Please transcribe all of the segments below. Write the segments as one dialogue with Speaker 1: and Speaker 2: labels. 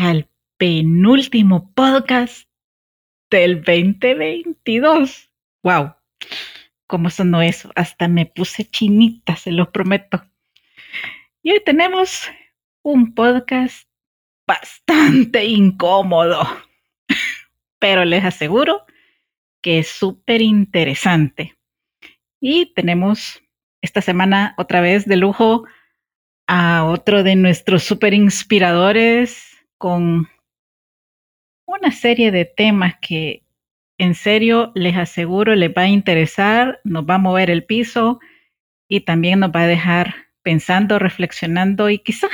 Speaker 1: al penúltimo podcast del 2022. ¡Wow! ¿Cómo sonó eso? Hasta me puse chinita, se lo prometo. Y hoy tenemos un podcast bastante incómodo, pero les aseguro que es súper interesante. Y tenemos esta semana otra vez de lujo a otro de nuestros súper inspiradores con una serie de temas que en serio les aseguro les va a interesar, nos va a mover el piso y también nos va a dejar pensando, reflexionando y quizá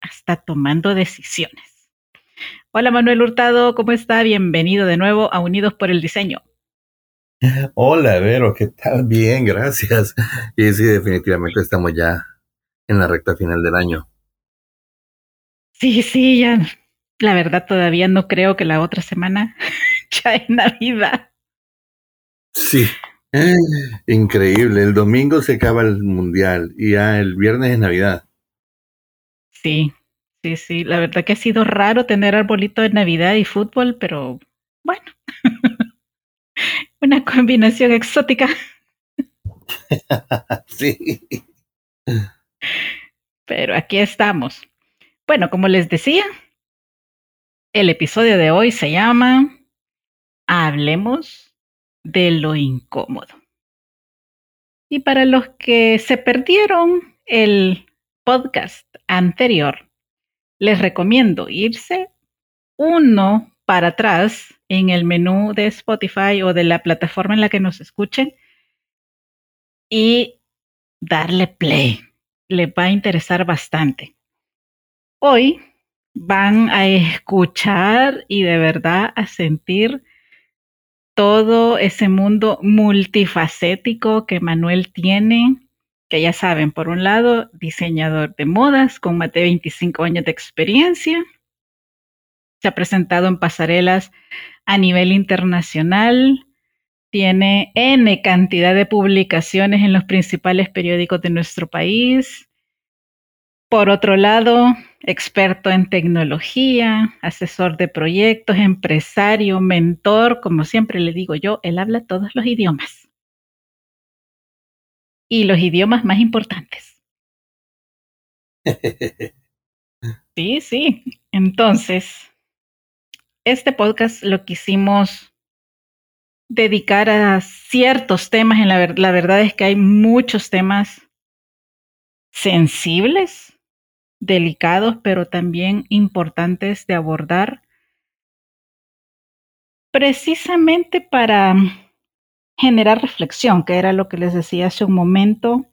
Speaker 1: hasta tomando decisiones. Hola Manuel Hurtado, ¿cómo está? Bienvenido de nuevo a Unidos por el Diseño.
Speaker 2: Hola, Vero, ¿qué tal? Bien, gracias. Y sí, definitivamente estamos ya en la recta final del año.
Speaker 1: Sí, sí, ya la verdad todavía no creo que la otra semana ya es Navidad.
Speaker 2: Sí, increíble. El domingo se acaba el mundial y ya el viernes es Navidad.
Speaker 1: Sí, sí, sí. La verdad que ha sido raro tener arbolito de Navidad y fútbol, pero bueno. Una combinación exótica.
Speaker 2: sí.
Speaker 1: Pero aquí estamos. Bueno, como les decía, el episodio de hoy se llama Hablemos de lo incómodo. Y para los que se perdieron el podcast anterior, les recomiendo irse uno para atrás en el menú de Spotify o de la plataforma en la que nos escuchen y darle play. Les va a interesar bastante. Hoy van a escuchar y de verdad a sentir todo ese mundo multifacético que Manuel tiene, que ya saben, por un lado, diseñador de modas con más de 25 años de experiencia. Se ha presentado en pasarelas a nivel internacional. Tiene N cantidad de publicaciones en los principales periódicos de nuestro país. Por otro lado, experto en tecnología, asesor de proyectos, empresario, mentor, como siempre le digo yo, él habla todos los idiomas. Y los idiomas más importantes. Sí, sí. Entonces, este podcast lo quisimos dedicar a ciertos temas. En la, la verdad es que hay muchos temas sensibles delicados, pero también importantes de abordar, precisamente para generar reflexión, que era lo que les decía hace un momento,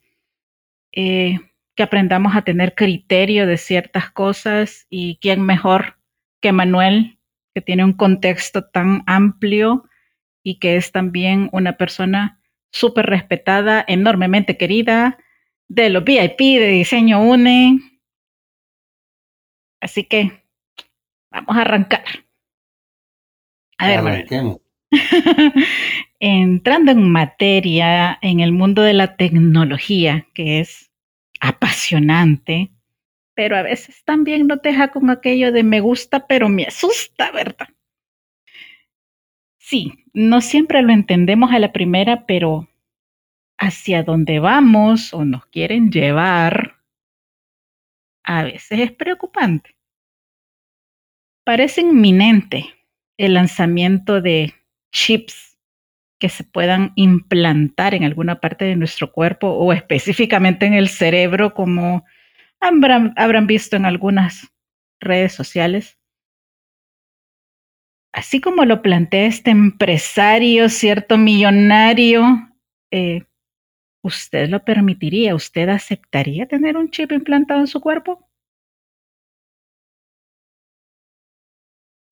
Speaker 1: eh, que aprendamos a tener criterio de ciertas cosas y quién mejor que Manuel que tiene un contexto tan amplio y que es también una persona súper respetada, enormemente querida, de los VIP de Diseño UNE. Así que vamos a arrancar. A ver, entrando en materia en el mundo de la tecnología, que es apasionante, pero a veces también no deja con aquello de me gusta, pero me asusta, ¿verdad? Sí, no siempre lo entendemos a la primera, pero hacia dónde vamos o nos quieren llevar, a veces es preocupante. Parece inminente el lanzamiento de chips que se puedan implantar en alguna parte de nuestro cuerpo o específicamente en el cerebro, como habrán, visto en algunas redes sociales. Así como lo plantea este empresario, cierto millonario, eh, ¿usted lo permitiría? ¿Usted aceptaría tener un chip implantado en su cuerpo?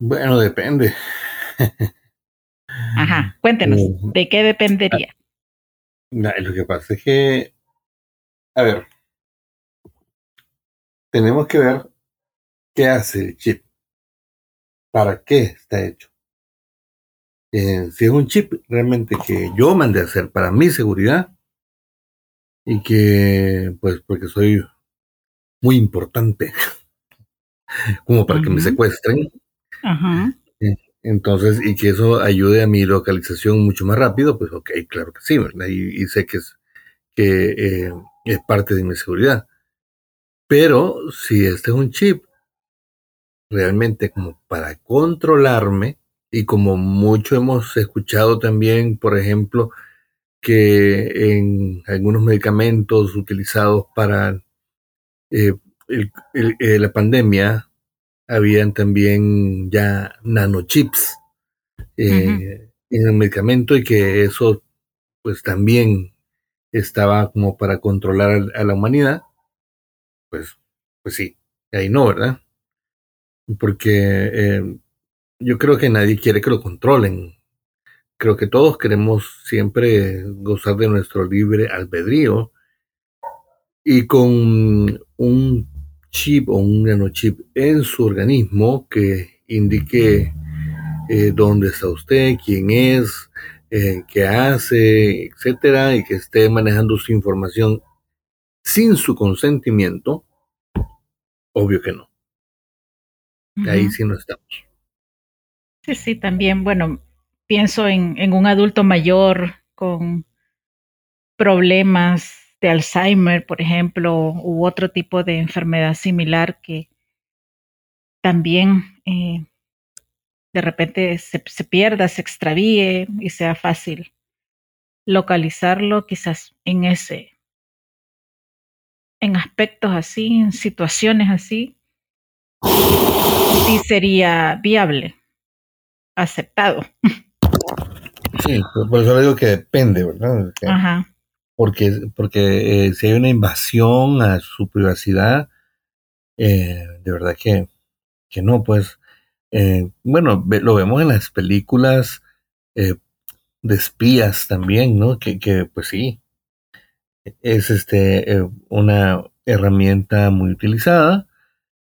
Speaker 2: Bueno, depende.
Speaker 1: Ajá, cuéntenos, eh, ¿de qué dependería?
Speaker 2: lo que pasa es que, a ver, tenemos que ver qué hace el chip, para qué está hecho. Eh, si es un chip realmente que yo mandé a hacer para mi seguridad y que, pues, porque soy muy importante, como para que me secuestren. Eh, entonces, y que eso ayude a mi localización mucho más rápido, pues ok, claro que sí. Y, sé que es, que eh, es parte de mi seguridad. Pero si este es un chip realmente como para controlarme, y como mucho hemos escuchado también, por ejemplo, que en algunos medicamentos utilizados para eh, eh, la pandemia, habían también ya nanochips eh, en el medicamento y que eso pues también estaba como para controlar a la humanidad pues, pues sí, ahí no, ¿verdad? Porque eh, yo creo que nadie quiere que lo controlen. Creo que todos queremos siempre gozar de nuestro libre albedrío y con un chip o un nanochip en su organismo que indique eh, dónde está usted, quién es, eh, qué hace, etcétera, y que esté manejando su información sin su consentimiento, obvio que no. Ahí sí no estamos.
Speaker 1: Sí, sí, también, bueno, pienso en, en un adulto mayor con problemas de Alzheimer, por ejemplo, u otro tipo de enfermedad similar que también eh, de repente se, se, pierda, se extravíe y sea fácil localizarlo quizás en ese en aspectos así, en situaciones así, sí sería viable, aceptado.
Speaker 2: Sí, por eso le digo que depende, ¿verdad? Ajá. Porque, porque eh, si hay una invasión a su privacidad, eh, de verdad que, que no, pues, eh, bueno, lo vemos en las películas de espías también, ¿no? Que, que pues sí, es este, una herramienta muy utilizada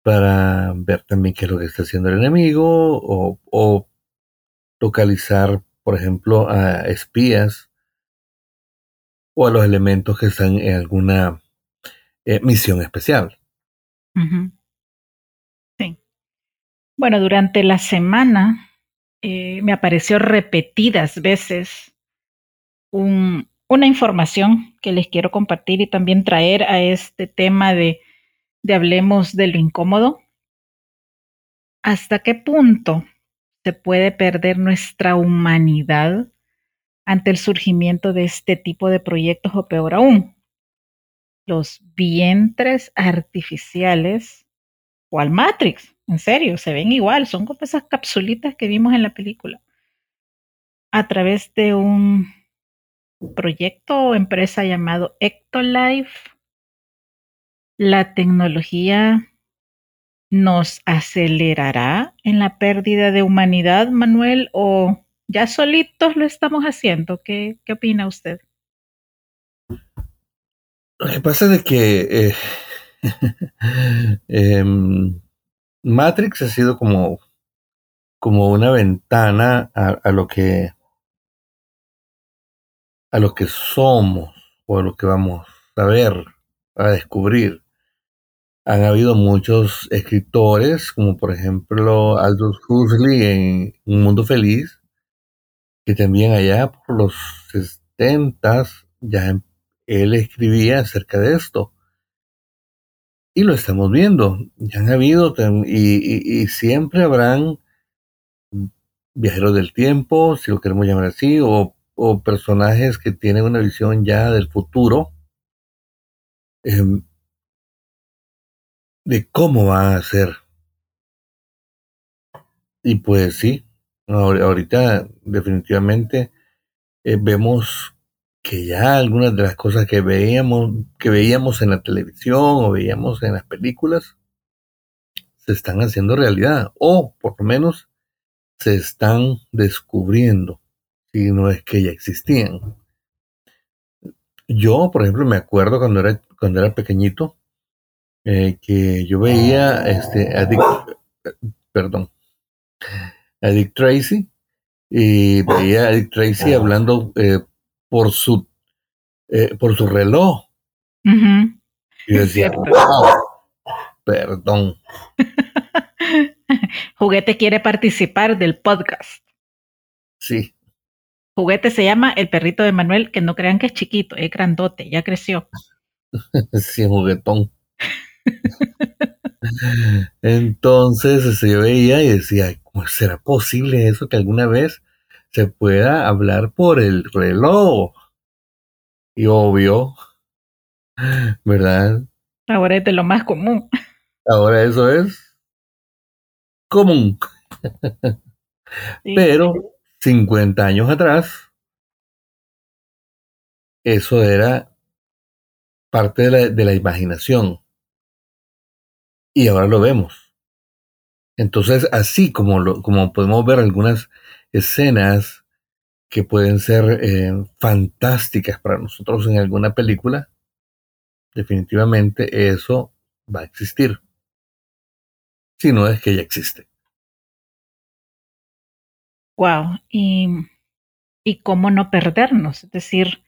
Speaker 2: para ver también qué es lo que está haciendo el enemigo o, localizar, por ejemplo, a espías o a los elementos que están en alguna eh, misión especial.
Speaker 1: Sí. Bueno, durante la semana eh, me apareció repetidas veces un, una información que les quiero compartir y también traer a este tema de, de hablemos de lo incómodo. ¿Hasta qué punto se puede perder nuestra humanidad ante el surgimiento de este tipo de proyectos o peor aún, los vientres artificiales o al Matrix? En serio, se ven igual, son como esas capsulitas que vimos en la película. A través de un proyecto o empresa llamado Ectolife. La tecnología ¿Nos acelerará en la pérdida de humanidad, Manuel, o ya solitos lo estamos haciendo? ¿Qué, qué opina usted?
Speaker 2: Lo que pasa es que eh, em, Matrix ha sido como, como una ventana a, lo que a lo que somos o a lo que vamos a ver, a descubrir han habido muchos escritores, como por ejemplo Aldous Huxley en Un Mundo Feliz, que también allá por los 70 ya em, él escribía acerca de esto. Y lo estamos viendo. Ya han habido y, siempre habrán viajeros del tiempo, si lo queremos llamar así, o, o personajes que tienen una visión ya del futuro. Em, de cómo va a ser. Y pues sí, ahorita definitivamente eh, vemos que ya algunas de las cosas que veíamos, que veíamos en la televisión o veíamos en las películas, se están haciendo realidad, o por lo menos se están descubriendo, si no es que ya existían. Yo, por ejemplo, me acuerdo cuando era, cuando era pequeñito, eh, que yo veía este Dick, perdón, a Dick Tracy y veía a Dick Tracy hablando eh, por su eh, por su reloj. Y decía, perdón.
Speaker 1: Juguete quiere participar del podcast.
Speaker 2: Sí.
Speaker 1: Juguete se llama El perrito de Manuel, que no crean que es chiquito, es grandote, ya creció.
Speaker 2: sí, juguetón. Entonces se veía y decía, ¿cómo será posible eso que alguna vez se pueda hablar por el reloj? Y obvio, ¿verdad?
Speaker 1: Ahora es de lo más común.
Speaker 2: Ahora eso es común. Pero 50 años atrás, eso era parte de la, de la imaginación y ahora lo vemos. Entonces, así como, lo, como podemos ver algunas escenas que pueden ser eh, fantásticas para nosotros en alguna película, definitivamente eso va a existir. Si no es que ya existe.
Speaker 1: Wow. Y, y cómo no perdernos. Es decir,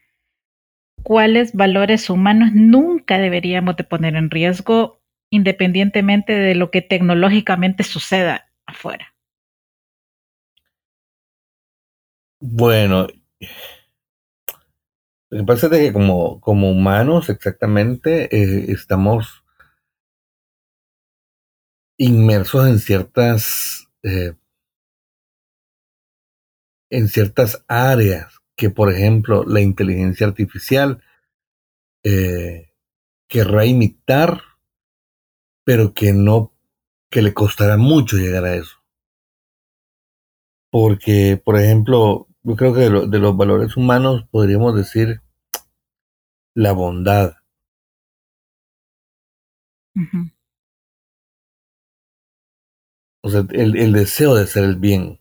Speaker 1: cuáles valores humanos nunca deberíamos de poner en riesgo independientemente de lo que tecnológicamente suceda afuera.
Speaker 2: Bueno, lo que pasa es que como, como humanos exactamente eh, estamos inmersos en ciertas eh, en ciertas áreas que por ejemplo la inteligencia artificial eh, querrá imitar pero que no, que le costará mucho llegar a eso. Porque, por ejemplo, yo creo que de, los valores humanos podríamos decir la bondad. O sea, el, el deseo de hacer el bien.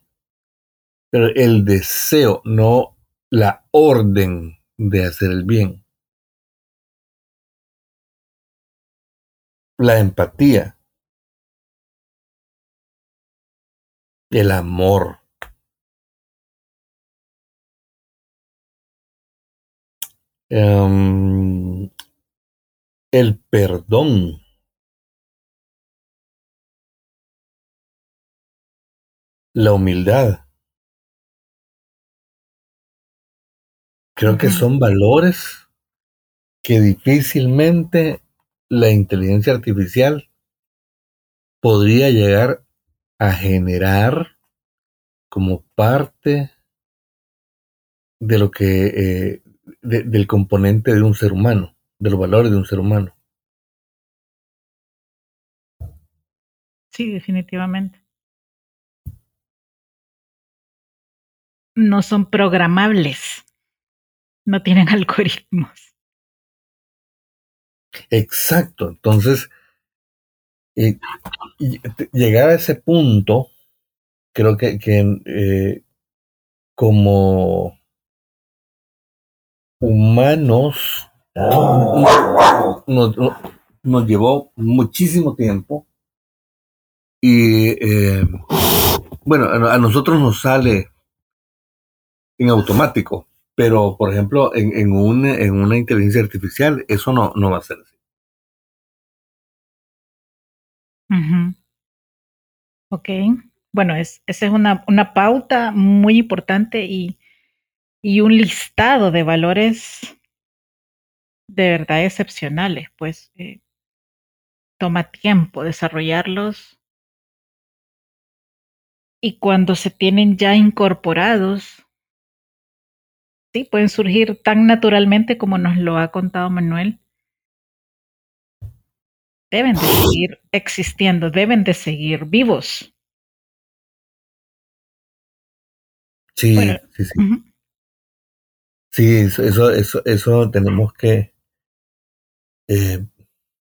Speaker 2: Pero el deseo, no la orden de hacer el bien. La empatía, el amor. Um, el perdón. La humildad. Creo que son valores que difícilmente la inteligencia artificial podría llegar a generar como parte de lo que eh, del componente de un ser humano, de los valores de un ser humano.
Speaker 1: Sí, definitivamente. No son programables, no tienen algoritmos.
Speaker 2: Exacto. Entonces, Y, llegar a ese punto, creo que, que eh, como humanos nos, nos, llevó muchísimo tiempo y eh, bueno, a, nosotros nos sale en automático, pero por ejemplo en, en, un, en una inteligencia artificial eso no, no va a ser así.
Speaker 1: Ok, bueno, es, esa es una, una pauta muy importante y, y un listado de valores de verdad excepcionales, pues eh, toma tiempo desarrollarlos. Y cuando se tienen ya incorporados, sí, pueden surgir tan naturalmente como nos lo ha contado Manuel. Deben de seguir existiendo, deben de seguir vivos.
Speaker 2: Sí, sí, sí. Sí, eso, eso, eso tenemos que eh,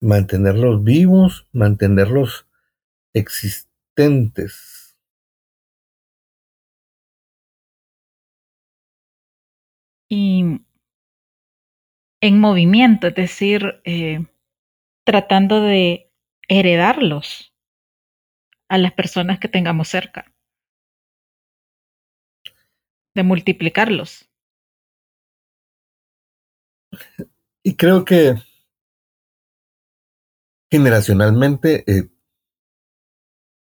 Speaker 2: mantenerlos vivos, mantenerlos existentes.
Speaker 1: Y en movimiento, es decir, eh, tratando de heredarlos a las personas que tengamos cerca, de multiplicarlos.
Speaker 2: Y creo que generacionalmente eh,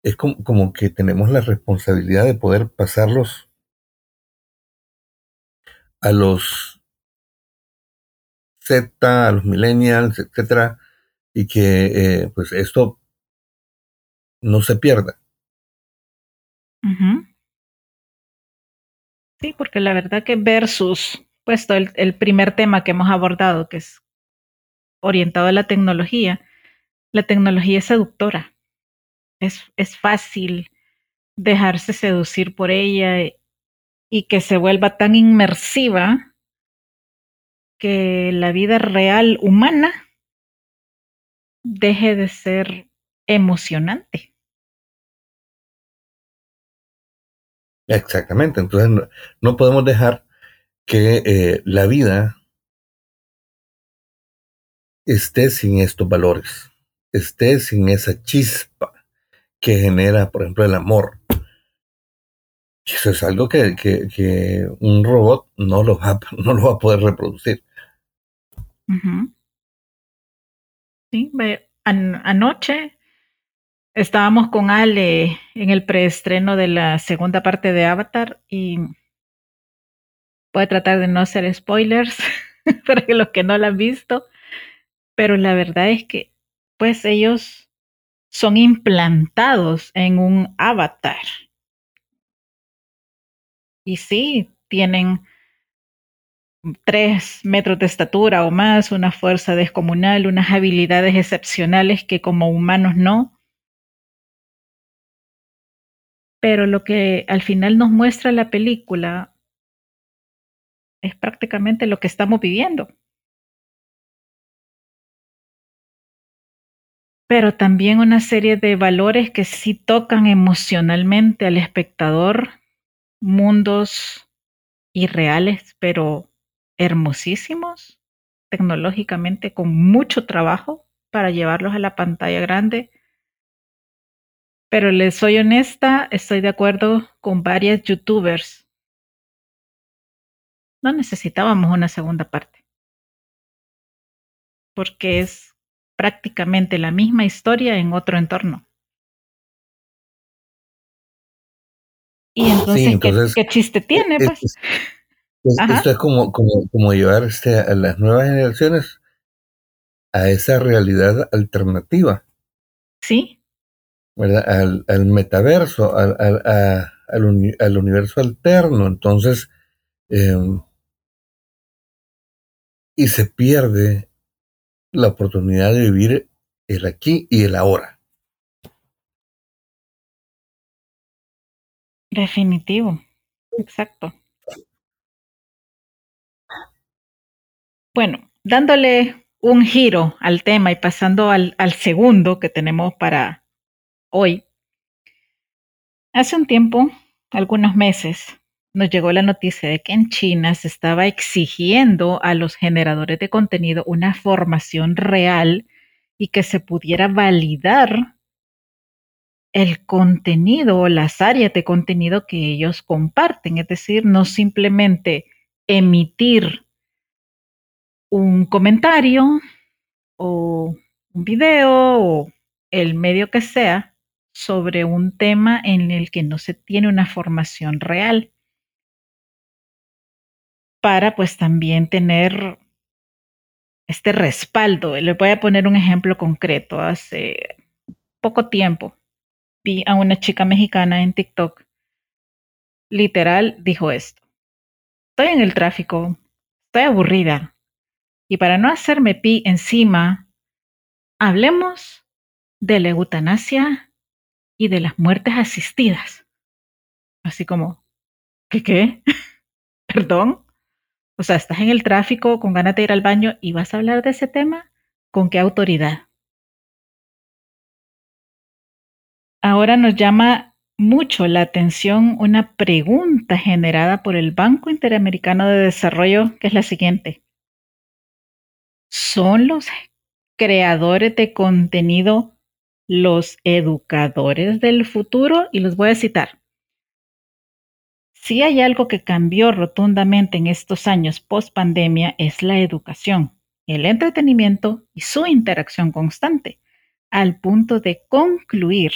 Speaker 2: es como, como, que tenemos la responsabilidad de poder pasarlos a los Z, a los millennials, etcétera, y que eh, pues esto no se pierda.
Speaker 1: Sí, porque la verdad que versus, puesto el, el primer tema que hemos abordado, que es orientado a la tecnología, la tecnología es seductora. Es, es fácil dejarse seducir por ella y que se vuelva tan inmersiva que la vida real humana deje de ser emocionante.
Speaker 2: Exactamente, entonces no, podemos dejar que eh, la vida esté sin estos valores, esté sin esa chispa que genera, por ejemplo, el amor, eso es algo que, que, un robot no lo, va, no lo va a poder reproducir.
Speaker 1: Sí, anoche estábamos con Ale en el preestreno de la segunda parte de Avatar y voy a tratar de no hacer spoilers para los que no la han visto, pero la verdad es que pues ellos son implantados en un avatar y sí, tienen tres metros de estatura o más, una fuerza descomunal, unas habilidades excepcionales que como humanos no. Pero lo que al final nos muestra la película es prácticamente lo que estamos viviendo. Pero también una serie de valores que sí tocan emocionalmente al espectador mundos irreales, pero hermosísimos, tecnológicamente, con mucho trabajo para llevarlos a la pantalla grande. Pero les soy honesta, estoy de acuerdo con varias youtubers. No necesitábamos una segunda parte. Porque es prácticamente la misma historia en otro entorno. Y entonces, ¿qué, chiste tiene? Pues?
Speaker 2: esto es como, como, como llevar este, a las nuevas generaciones a esa realidad alternativa.
Speaker 1: Sí.
Speaker 2: ¿Verdad? Al, al metaverso, al, al, al, universo alterno. Entonces, em, y se pierde la oportunidad de vivir el aquí y el ahora.
Speaker 1: Definitivo, exacto. Bueno, dándole un giro al tema y pasando al, al segundo que tenemos para hoy. Hace un tiempo, algunos meses, nos llegó la noticia de que en China se estaba exigiendo a los generadores de contenido una formación real y que se pudiera validar el contenido o las áreas de contenido que ellos comparten, es decir, no simplemente emitir un comentario o un video o el medio que sea sobre un tema en el que no se tiene una formación real para pues también tener este respaldo. Le voy a poner un ejemplo concreto. Hace poco tiempo a una chica mexicana en TikTok. Literal dijo esto. Estoy en el tráfico, estoy aburrida. Y para no hacerme pi encima, hablemos de la eutanasia y de las muertes asistidas. Así como, ¿qué qué? ¿Perdón? O sea, estás en el tráfico con ganas de ir al baño y vas a hablar de ese tema. ¿Con qué autoridad? Ahora nos llama mucho la atención una pregunta generada por el Banco Interamericano de Desarrollo, que es la siguiente. ¿Son los creadores de contenido los educadores del futuro? Y los voy a citar. Si hay algo que cambió rotundamente en estos años post pandemia es la educación, el entretenimiento y su interacción constante, al punto de concluir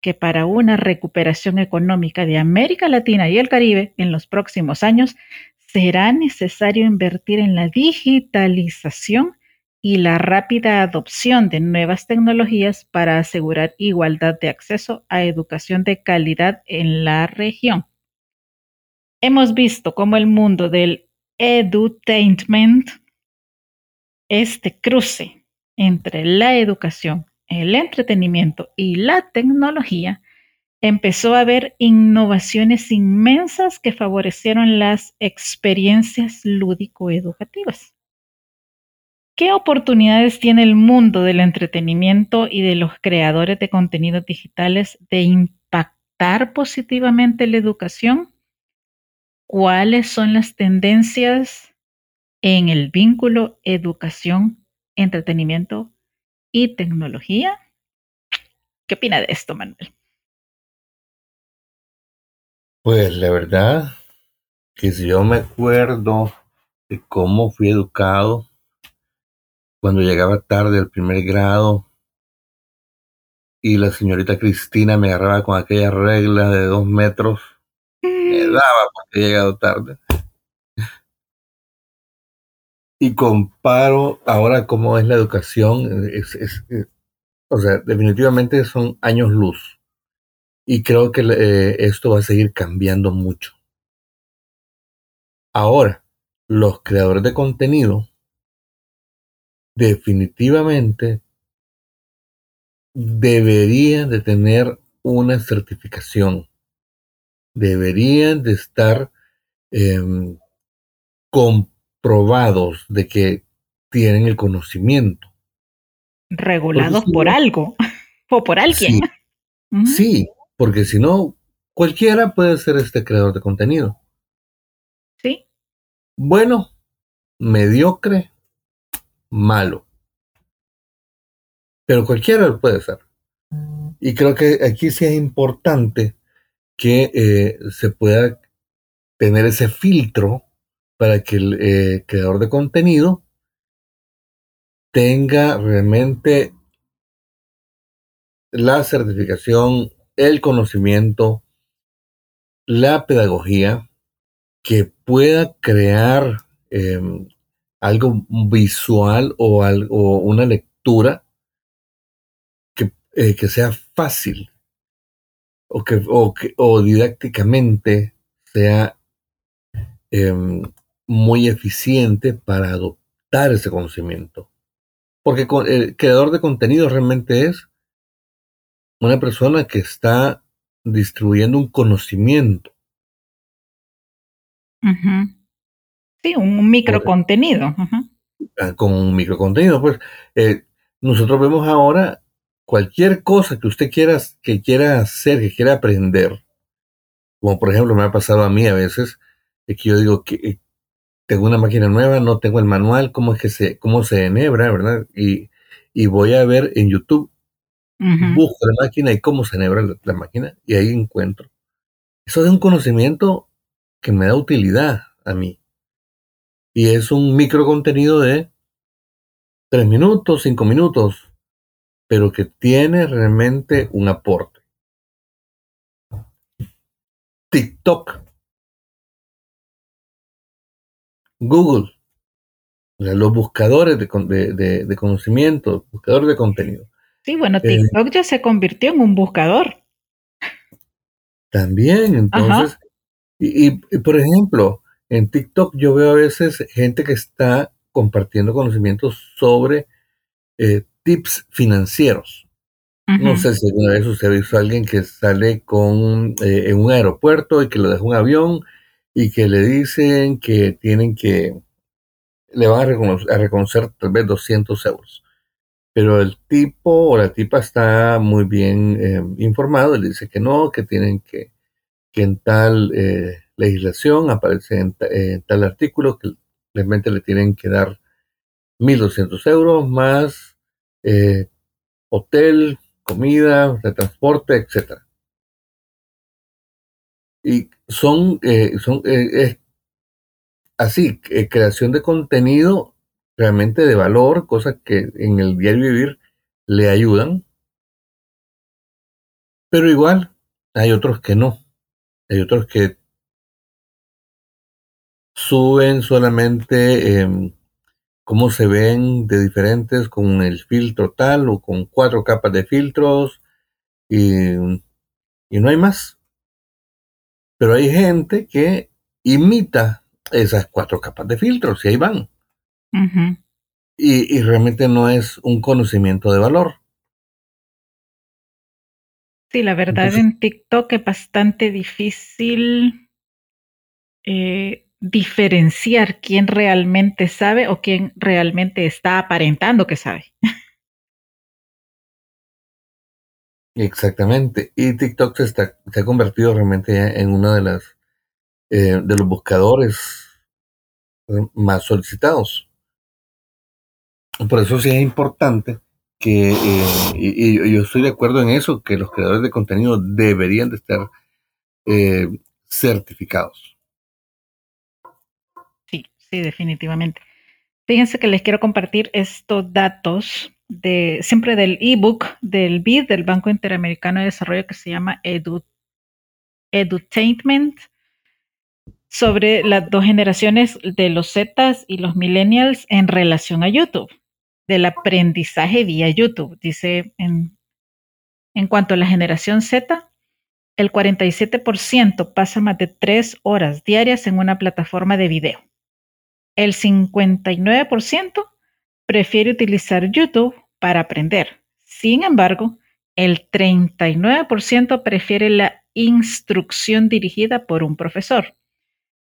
Speaker 1: que para una recuperación económica de América Latina y el Caribe en los próximos años será necesario invertir en la digitalización y la rápida adopción de nuevas tecnologías para asegurar igualdad de acceso a educación de calidad en la región. Hemos visto cómo el mundo del edutainment, este cruce entre la educación, el entretenimiento y la tecnología, empezó a haber innovaciones inmensas que favorecieron las experiencias lúdico-educativas. ¿Qué oportunidades tiene el mundo del entretenimiento y de los creadores de contenidos digitales de impactar positivamente la educación? cuáles son las tendencias en el vínculo educación, entretenimiento y tecnología. ¿Qué opina de esto, Manuel?
Speaker 2: Pues la verdad que si yo me acuerdo de cómo fui educado cuando llegaba tarde al primer grado y la señorita Cristina me agarraba con aquella regla de dos metros me daba porque he llegado tarde. Y comparo ahora cómo es la educación, es, o sea, definitivamente son años luz. Y creo que eh, esto va a seguir cambiando mucho. Ahora, los creadores de contenido definitivamente deberían de tener una certificación deberían de estar em, comprobados de que tienen el conocimiento.
Speaker 1: Regulados por algo o por alguien.
Speaker 2: Sí, porque si no, cualquiera puede ser este creador de contenido.
Speaker 1: Sí.
Speaker 2: Bueno, mediocre, malo. Pero cualquiera puede ser. Y creo que aquí sí es importante que eh, se pueda tener ese filtro para que el eh, creador de contenido tenga realmente la certificación, el conocimiento, la pedagogía, que pueda crear em, algo visual o, algo, una lectura que, eh, que sea fácil o que, o, que, o didácticamente sea em, muy eficiente para adoptar ese conocimiento. Porque el creador de contenido realmente es una persona que está distribuyendo un conocimiento.
Speaker 1: Sí, un microcontenido.
Speaker 2: ah, con un microcontenido. Pues eh, nosotros vemos ahora cualquier cosa que usted quiera, que quiera hacer, que quiera aprender, como por ejemplo me ha pasado a mí a veces, que yo digo que tengo una máquina nueva, no tengo el manual, cómo es que se, cómo se enhebra, ¿verdad? Y, y voy a ver en YouTube, busco la máquina y cómo se enhebra la, máquina, y ahí encuentro. Eso es un conocimiento que me da utilidad a mí. Y es un micro contenido de tres minutos, cinco minutos, pero que tiene realmente un aporte. TikTok, Google, los buscadores de, de, conocimiento, buscadores de contenido.
Speaker 1: Sí, bueno, eh, TikTok ya se convirtió en un buscador.
Speaker 2: También, entonces, y, por ejemplo, en TikTok yo veo a veces gente que está compartiendo conocimientos sobre eh, tips financieros. No sé si alguna vez usted ha visto a alguien que sale con eh, en un aeropuerto y que lo deja un avión y que le dicen que tienen que, le van a reconocer, tal vez 200 euros. Pero el tipo o la tipa está muy bien eh, informado le dice que no, que tienen que, que en tal eh, legislación aparece en, tal artículo que realmente le tienen que dar 1.200 euros más hotel, comida, de transporte, etcétera. Y son, eh, son eh, así, eh, creación de contenido realmente de valor, cosas que en el diario vivir le ayudan. Pero igual, hay otros que no. Hay otros que suben solamente em, cómo se ven de diferentes con el filtro tal o con cuatro capas de filtros y, y no hay más. Pero hay gente que imita esas cuatro capas de filtros y ahí van. y, realmente no es un conocimiento de valor.
Speaker 1: Sí, la verdad en TikTok es bastante difícil eh, diferenciar quién realmente sabe o quién realmente está aparentando que sabe.
Speaker 2: Exactamente. Y TikTok se, está, se ha convertido realmente en uno de las eh, de los buscadores más solicitados. Por eso sí es importante que, eh, y, yo estoy de acuerdo en eso, que los creadores de contenido deberían de estar eh, certificados.
Speaker 1: Sí, sí, definitivamente. Fíjense que les quiero compartir estos datos de, siempre del ebook del BID, del Banco Interamericano de Desarrollo, que se llama Edu, Edutainment, sobre las dos generaciones de los Zetas y los Millennials en relación a YouTube, del aprendizaje vía YouTube. Dice, en, en cuanto a la generación Z, el 47% pasa más de tres horas diarias en una plataforma de video. El 59% prefiere utilizar YouTube para aprender. Sin embargo, el 39% prefiere la instrucción dirigida por un profesor.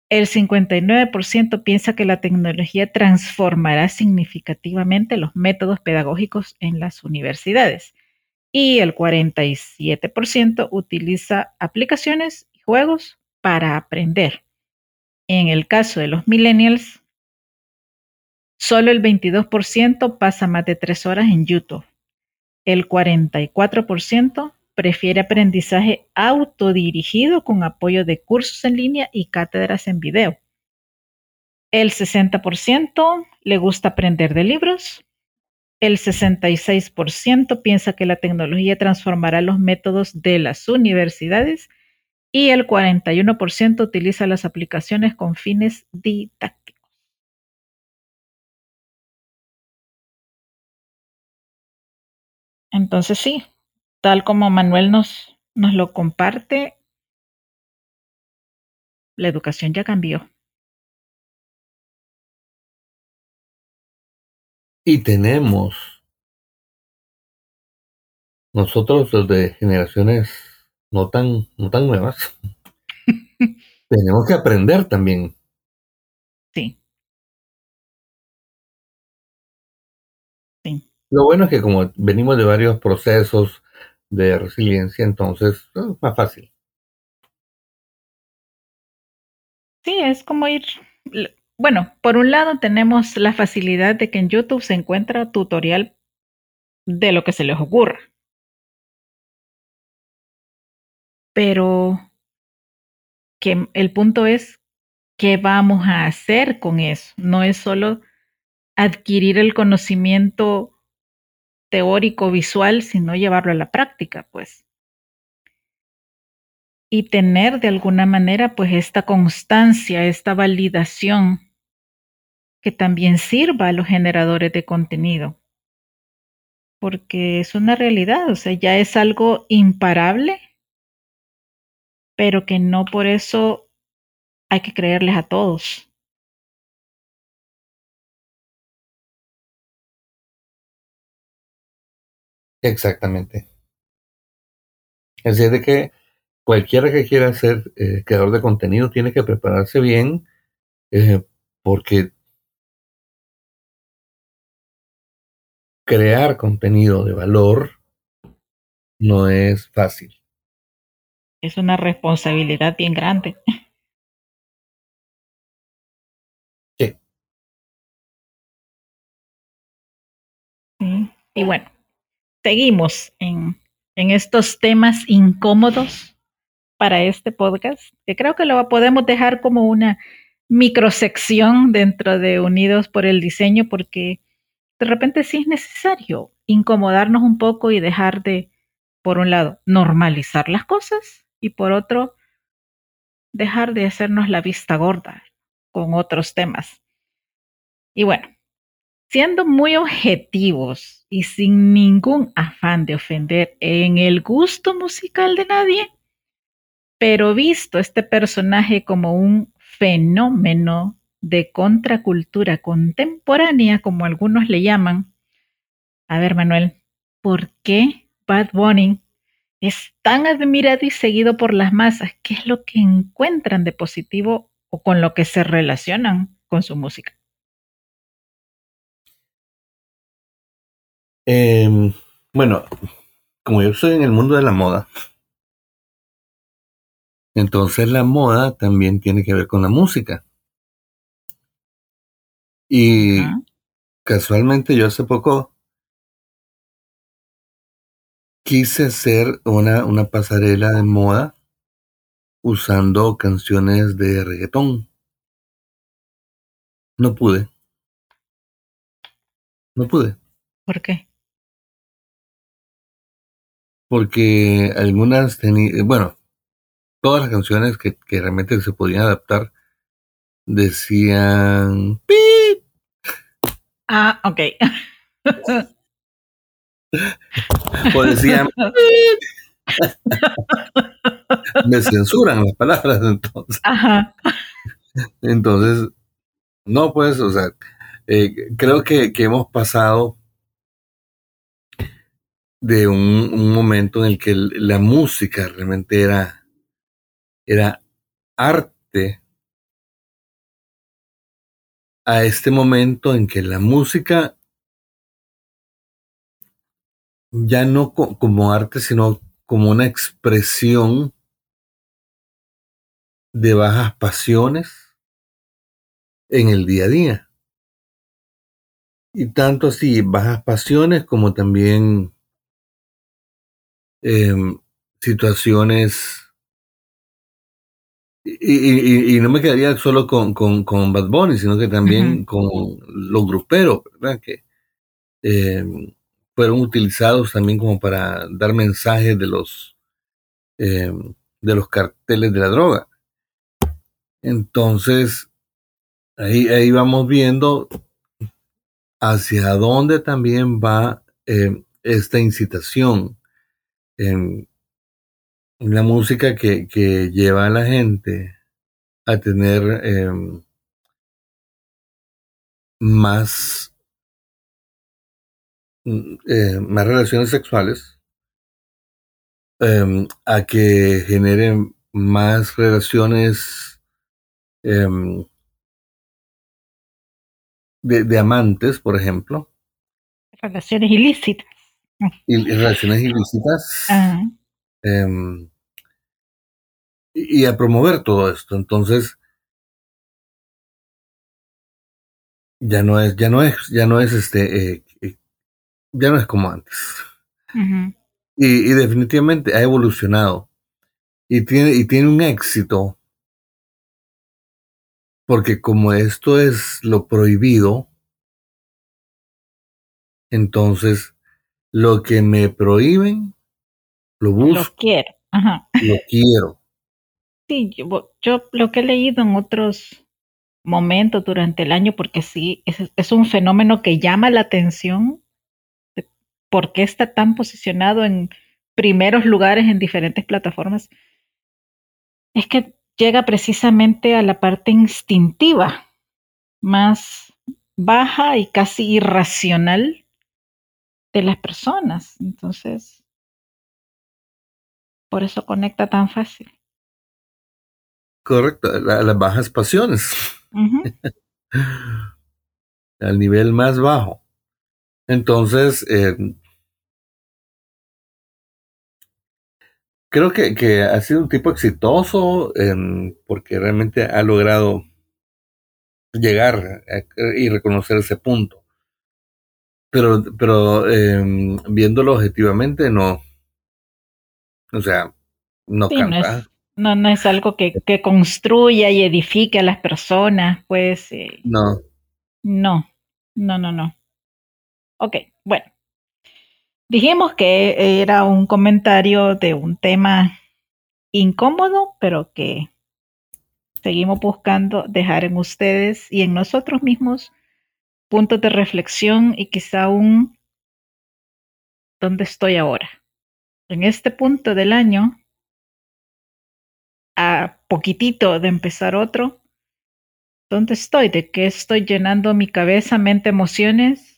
Speaker 1: El 59% piensa que la tecnología transformará significativamente los métodos pedagógicos en las universidades. Y el 47% utiliza aplicaciones y juegos para aprender. En el caso de los millennials, Solo el 22% pasa más de tres horas en YouTube. El 44% prefiere aprendizaje autodirigido con apoyo de cursos en línea y cátedras en video. El 60% le gusta aprender de libros. El 66% piensa que la tecnología transformará los métodos de las universidades y el 41% utiliza las aplicaciones con fines didácticos. Entonces sí, tal como Manuel nos, nos lo comparte, la educación ya cambió.
Speaker 2: Y tenemos nosotros los de generaciones no tan, no tan nuevas, tenemos que aprender también.
Speaker 1: Sí.
Speaker 2: Lo bueno es que como venimos de varios procesos de resiliencia, entonces es más fácil.
Speaker 1: Sí, es como ir, bueno, por un lado tenemos la facilidad de que en YouTube se encuentra tutorial de lo que se les ocurra. Pero que el punto es qué vamos a hacer con eso. No es solo adquirir el conocimiento teórico visual, sino llevarlo a la práctica, pues. Y tener de alguna manera, pues, esta constancia, esta validación que también sirva a los generadores de contenido. Porque es una realidad, o sea, ya es algo imparable, pero que no por eso hay que creerles a todos.
Speaker 2: Exactamente. Es decir, de que cualquiera que quiera ser eh, creador de contenido tiene que prepararse bien eh, porque crear contenido de valor no es fácil.
Speaker 1: Es una responsabilidad bien grande.
Speaker 2: Sí.
Speaker 1: Y bueno, seguimos en, estos temas incómodos para este podcast, que creo que lo podemos dejar como una microsección dentro de Unidos por el Diseño, porque de repente sí es necesario incomodarnos un poco y dejar de, por un lado, normalizar las cosas y por otro, dejar de hacernos la vista gorda con otros temas. Y bueno, siendo muy objetivos y sin ningún afán de ofender en el gusto musical de nadie, pero visto este personaje como un fenómeno de contracultura contemporánea, como algunos le llaman. A ver, Manuel, ¿por qué Bad Bunny es tan admirado y seguido por las masas? ¿Qué es lo que encuentran de positivo o con lo que se relacionan con su música?
Speaker 2: Em, bueno, como yo estoy en el mundo de la moda, entonces la moda también tiene que ver con la música. Y casualmente yo hace poco quise hacer una, una pasarela de moda usando canciones de reggaetón. No pude. No pude.
Speaker 1: ¿Por qué?
Speaker 2: Porque algunas tenían, bueno, todas las canciones que, que realmente se podían adaptar decían
Speaker 1: Ah, ok.
Speaker 2: o decían me censuran las palabras entonces.
Speaker 1: Ajá.
Speaker 2: Entonces, no, pues, o sea, eh, creo que, que, hemos pasado de un, momento en el que la música realmente era, era arte a este momento en que la música ya no co como arte, sino como una expresión de bajas pasiones en el día a día. Y tanto así, bajas pasiones como también eh, situaciones y, y, no me quedaría solo con, con, con Bad Bunny, sino que también con los gruperos, ¿verdad? Que eh, fueron utilizados también como para dar mensajes de los, eh, de los carteles de la droga. Entonces, ahí, ahí vamos viendo hacia dónde también va eh, esta incitación la música que, que lleva a la gente a tener eh, más, mm, eh, más relaciones sexuales, eh, a que generen más relaciones em, de, de, amantes, por ejemplo.
Speaker 1: Relaciones ilícitas.
Speaker 2: Y, relaciones ilícitas. Em, y, a promover todo esto. Entonces, ya no es, ya no es, ya no es este, eh, eh, ya no es como antes. y, y, definitivamente ha evolucionado. Y tiene, y tiene un éxito. Porque como esto es lo prohibido, entonces lo que me prohíben, lo busco.
Speaker 1: Lo quiero.
Speaker 2: Lo quiero.
Speaker 1: Sí, yo, yo, lo que he leído en otros momentos durante el año, porque sí, es, es un fenómeno que llama la atención, por qué está tan posicionado en primeros lugares en diferentes plataformas, es que llega precisamente a la parte instintiva, más baja y casi irracional de las personas. Entonces, por eso conecta tan fácil.
Speaker 2: Correcto, las bajas pasiones. Al nivel más bajo. Entonces, eh, creo que, que, ha sido un tipo exitoso em, porque realmente ha logrado llegar y reconocer ese punto. Pero, pero em, viéndolo objetivamente, no. O sea, no canta.
Speaker 1: No, no, es algo que, que, construya y edifique a las personas, pues. Eh,
Speaker 2: no.
Speaker 1: No, no, no, no. Ok, bueno. Dijimos que era un comentario de un tema incómodo, pero que seguimos buscando dejar en ustedes y en nosotros mismos puntos de reflexión y quizá un ¿dónde estoy ahora? En este punto del año, a poquitito de empezar otro, ¿dónde estoy? ¿De qué estoy llenando mi cabeza, mente, emociones?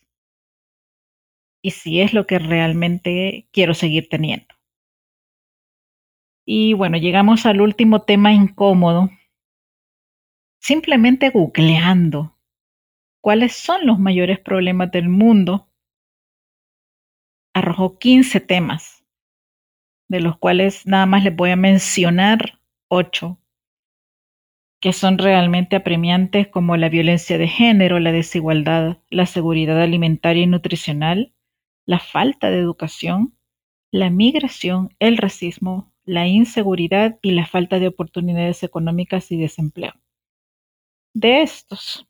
Speaker 1: y si es lo que realmente quiero seguir teniendo. Y bueno, llegamos al último tema incómodo. Simplemente googleando cuáles son los mayores problemas del mundo, arrojó 15 temas, de los cuales nada más les voy a mencionar 8, que son realmente apremiantes como la violencia de género, la desigualdad, la seguridad alimentaria y nutricional, la falta de educación, la migración, el racismo, la inseguridad y la falta de oportunidades económicas y desempleo. De estos,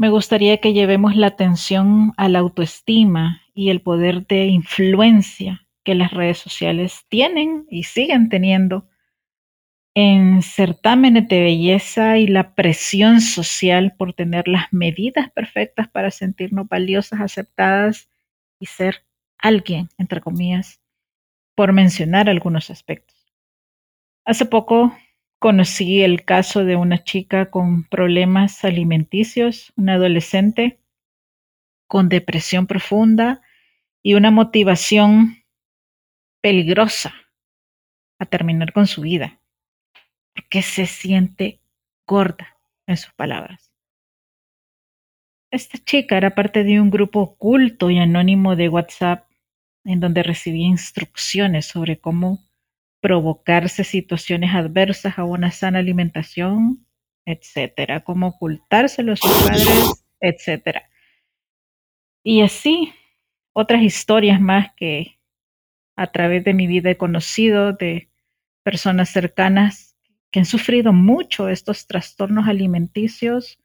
Speaker 1: me gustaría que llevemos la atención a la autoestima y el poder de influencia que las redes sociales tienen y siguen teniendo en certámenes de belleza y la presión social por tener las medidas perfectas para sentirnos valiosas, aceptadas y ser alguien, entre comillas, por mencionar algunos aspectos. Hace poco conocí el caso de una chica con problemas alimenticios, una adolescente con depresión profunda y una motivación peligrosa a terminar con su vida, porque se siente gorda, en sus palabras. Esta chica era parte de un grupo oculto y anónimo de WhatsApp en donde recibía instrucciones sobre cómo provocarse situaciones adversas a una sana alimentación, etcétera, cómo ocultárselo a sus padres, etcétera. Y así otras historias más que a través de mi vida he conocido de personas cercanas que han sufrido mucho estos trastornos alimenticios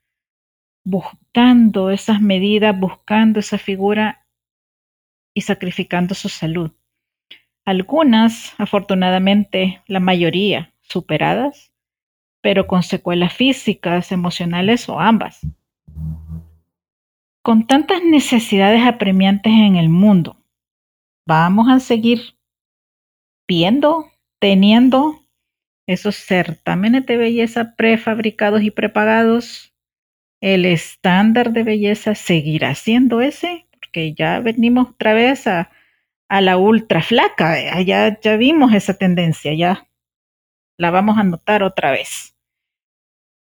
Speaker 1: buscando esas medidas, buscando esa figura y sacrificando su salud. Algunas, afortunadamente, la mayoría, superadas, pero con secuelas físicas, emocionales o ambas. Con tantas necesidades apremiantes en el mundo, vamos a seguir viendo, teniendo esos certámenes de belleza prefabricados y prepagados el estándar de belleza seguirá siendo ese, porque ya venimos otra vez a, la ultra flaca, eh, ya, ya vimos esa tendencia, ya la vamos a notar otra vez.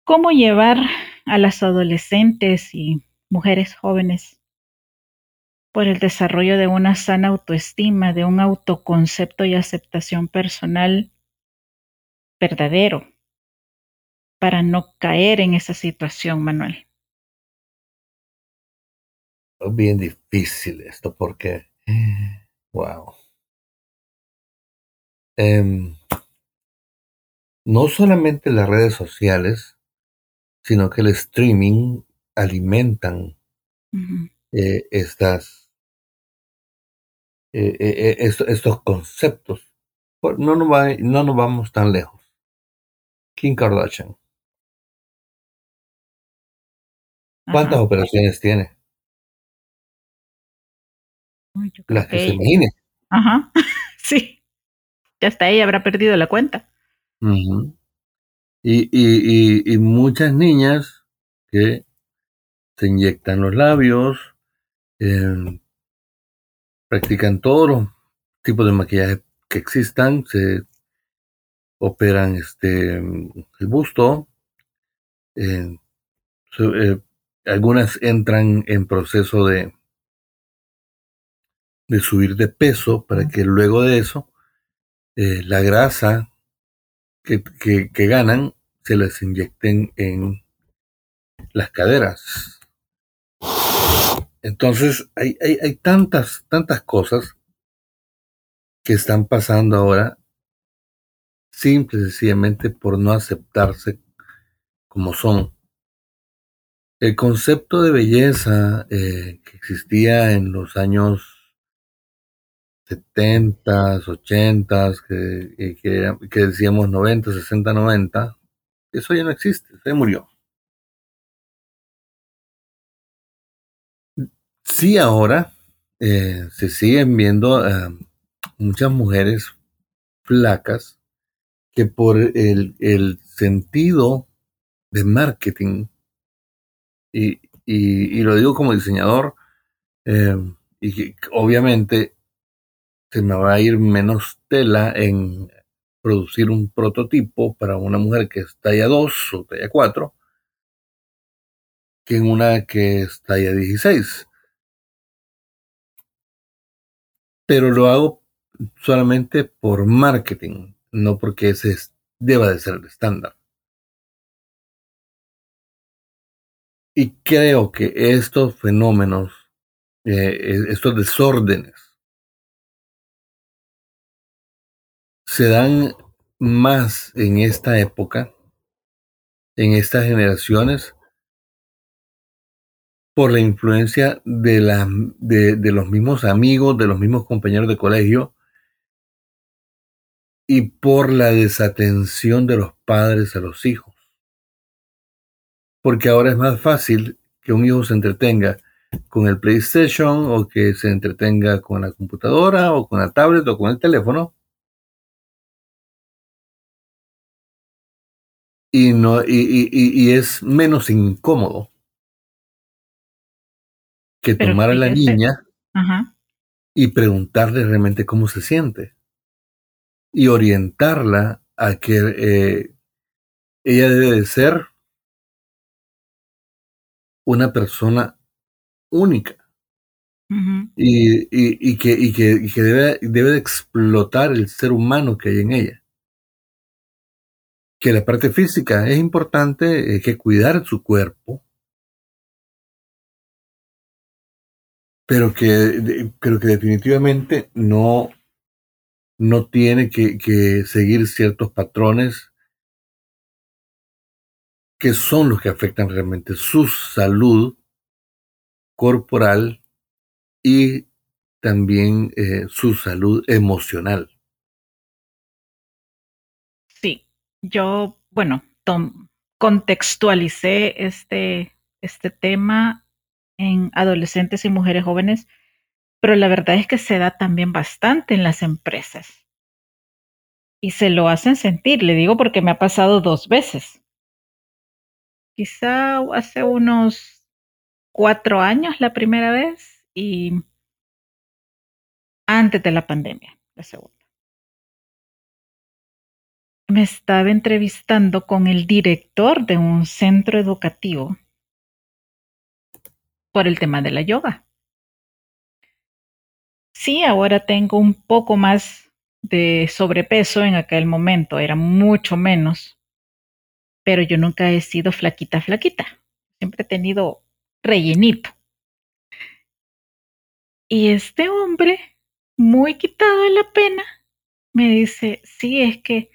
Speaker 1: ¿Cómo llevar a las adolescentes y mujeres jóvenes por el desarrollo de una sana autoestima, de un autoconcepto y aceptación personal verdadero, para no caer en esa situación, Manuel.
Speaker 2: Es bien difícil esto porque, wow. Em, no solamente las redes sociales, sino que el streaming alimentan eh, estas eh, eh, estos conceptos. No nos, va, no nos vamos tan lejos. Kim Kardashian. ¿Cuántas operaciones tiene? Las que, se imagine.
Speaker 1: Ajá, sí. Ya hasta ella habrá perdido la cuenta.
Speaker 2: y, y, y, muchas niñas que se inyectan los labios, eh, practican todos los tipos de maquillaje que existan, se operan este el busto, eh, eh, algunas entran en proceso de, de subir de peso para que luego de eso eh, la grasa que, que, ganan se las inyecten en las caderas. Entonces hay, hay, hay tantas, tantas cosas que están pasando ahora simple y sencillamente por no aceptarse como son. El concepto de belleza eh, que existía en los años 70, 80, que, que, que, decíamos 90, 60, 90, eso ya no existe, se murió. Sí, ahora eh, se siguen viendo eh, muchas mujeres flacas que por el, el sentido de marketing, y, y, lo digo como diseñador, eh, y que obviamente se me va a ir menos tela en producir un prototipo para una mujer que es talla 2 o talla 4 que en una que es talla 16. Pero lo hago solamente por marketing no porque ese deba de ser el estándar. Y creo que estos fenómenos, eh, estos desórdenes, se dan más en esta época, en estas generaciones, por la influencia de, de los mismos amigos, de los mismos compañeros de colegio, y por la desatención de los padres a los hijos. Porque ahora es más fácil que un hijo se entretenga con el PlayStation o que se entretenga con la computadora o con la tablet o con el teléfono. Y, no, y, es menos incómodo que tomar a la niña y preguntarle realmente cómo se siente y orientarla a que eh, ella debe de ser una persona única y, que, y que, debe, debe de explotar el ser humano que hay en ella. Que la parte física es importante, hay que cuidar su cuerpo, pero que, pero que definitivamente no no tiene que, seguir ciertos patrones que son los que afectan realmente su salud corporal y también eh, su salud emocional.
Speaker 1: Yo, bueno, contextualicé este, este tema en adolescentes y mujeres jóvenes pero la verdad es que se da también bastante en las empresas. Y se lo hacen sentir, le digo porque me ha pasado dos veces. Quizá hace unos cuatro años la primera vez y antes de la pandemia, la segunda. Me estaba entrevistando con el director de un centro educativo por el tema de la yoga Sí, ahora tengo un poco más de sobrepeso en aquel momento, era mucho menos, pero yo nunca he sido flaquita, flaquita. Siempre he tenido rellenito. Y este hombre, muy quitado de la pena, me dice, sí, es que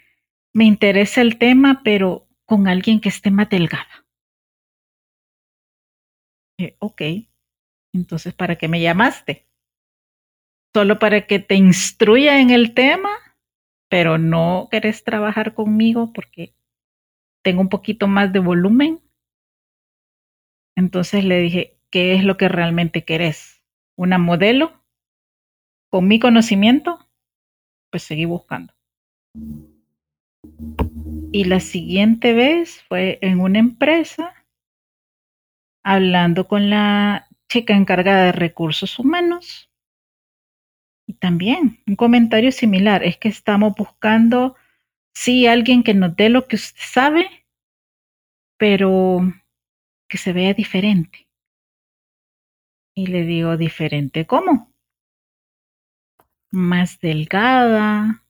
Speaker 1: me interesa el tema, pero con alguien que esté más delgada. Eh, ok, entonces, ¿para qué me llamaste? Solo para que te instruya en el tema, pero no querés trabajar conmigo porque tengo un poquito más de volumen. Entonces le dije, ¿qué es lo que realmente querés? ¿Una modelo? ¿Con mi conocimiento? Pues seguí buscando. Y la siguiente vez fue en una empresa, hablando con la chica encargada de recursos humanos. Y también un comentario similar, es que estamos buscando, sí, alguien que nos dé lo que usted sabe, pero que se vea diferente. Y le digo, ¿diferente cómo? Más delgada,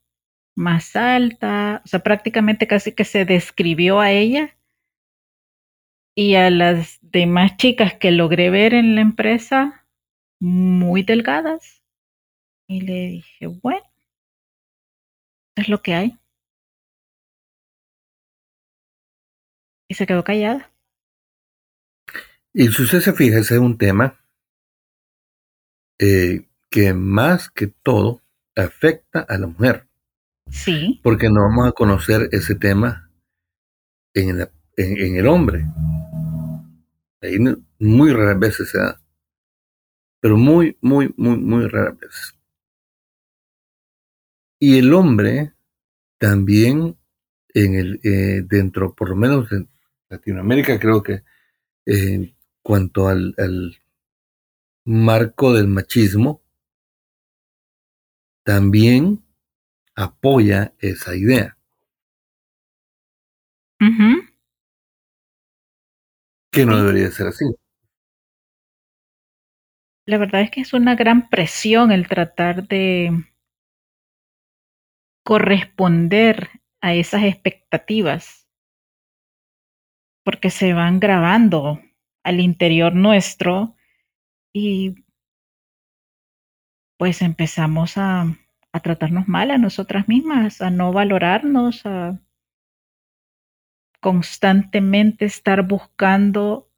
Speaker 1: más alta, o sea, prácticamente casi que se describió a ella y a las demás chicas que logré ver en la empresa muy delgadas. Y le dije, bueno, es lo que hay. Y se quedó callada.
Speaker 2: Y si usted se es un tema eh, que más que todo afecta a la mujer.
Speaker 1: Sí.
Speaker 2: Porque no vamos a conocer ese tema en, el hombre. Ahí muy raras veces se da. Pero muy, muy, muy, muy raras veces. Y el hombre también en el eh, dentro, por lo menos en Latinoamérica, creo que en cuanto al marco del machismo, también apoya esa idea. Que no debería ser así.
Speaker 1: La verdad es que es una gran presión el tratar de corresponder a esas expectativas, porque se van grabando al interior nuestro y pues empezamos a, a tratarnos mal a nosotras mismas, a no valorarnos, a constantemente estar buscando